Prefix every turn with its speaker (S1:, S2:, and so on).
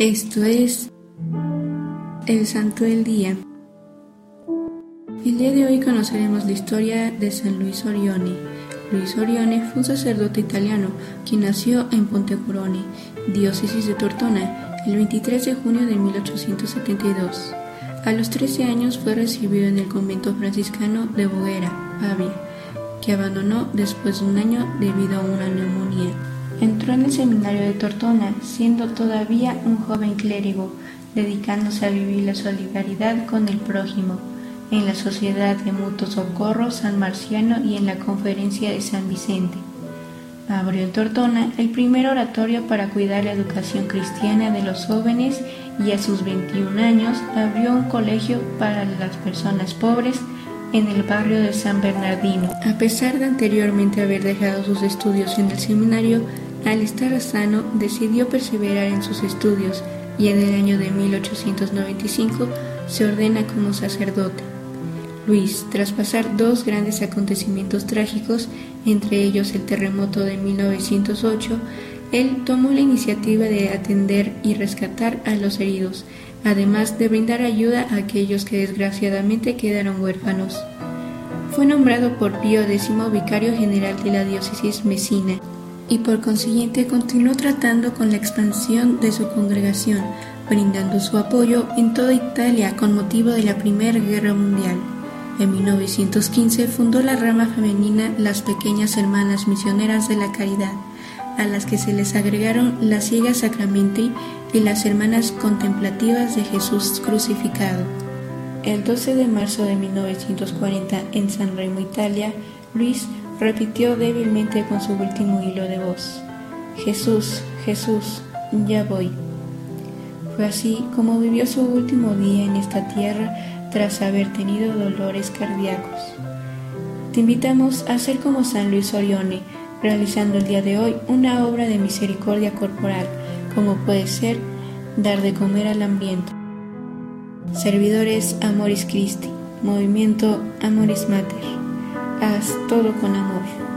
S1: Esto es el Santo del Día. El día de hoy conoceremos la historia de San Luis Orione. Luis Orione fue un sacerdote italiano quien nació en Pontecorone, diócesis de Tortona, el 23 de junio de 1872. A los 13 años fue recibido en el convento franciscano de Boguera, Pavia, que abandonó después de un año debido a una neumonía. El seminario de Tortona, siendo todavía un joven clérigo, dedicándose a vivir la solidaridad con el prójimo, en la Sociedad de Mutuo Socorro San Marciano y en la Conferencia de San Vicente. Abrió en Tortona el primer oratorio para cuidar la educación cristiana de los jóvenes y a sus 21 años abrió un colegio para las personas pobres en el barrio de San Bernardino. A pesar de anteriormente haber dejado sus estudios en el seminario, al estar sano decidió perseverar en sus estudios y en el año de 1895 se ordena como sacerdote. Luis, tras pasar dos grandes acontecimientos trágicos, entre ellos el terremoto de 1908, él tomó la iniciativa de atender y rescatar a los heridos, además de brindar ayuda a aquellos que desgraciadamente quedaron huérfanos. Fue nombrado por Pío X vicario general de la diócesis Mesina y por consiguiente continuó tratando con la expansión de su congregación, brindando su apoyo en toda Italia con motivo de la Primera Guerra Mundial. En 1915 fundó la rama femenina Las Pequeñas Hermanas Misioneras de la Caridad, a las que se les agregaron las Ciegas Sacramenti y las Hermanas Contemplativas de Jesús Crucificado. El 12 de marzo de 1940 en San Remo, Italia, Luis repitió débilmente con su último hilo de voz, Jesús, Jesús, ya voy. Fue así como vivió su último día en esta tierra tras haber tenido dolores cardíacos. Te invitamos a ser como San Luis Orione, realizando el día de hoy una obra de misericordia corporal, como puede ser dar de comer al hambriento. Servidores Amoris Christi, Movimiento Amoris Mater haz todo con amor.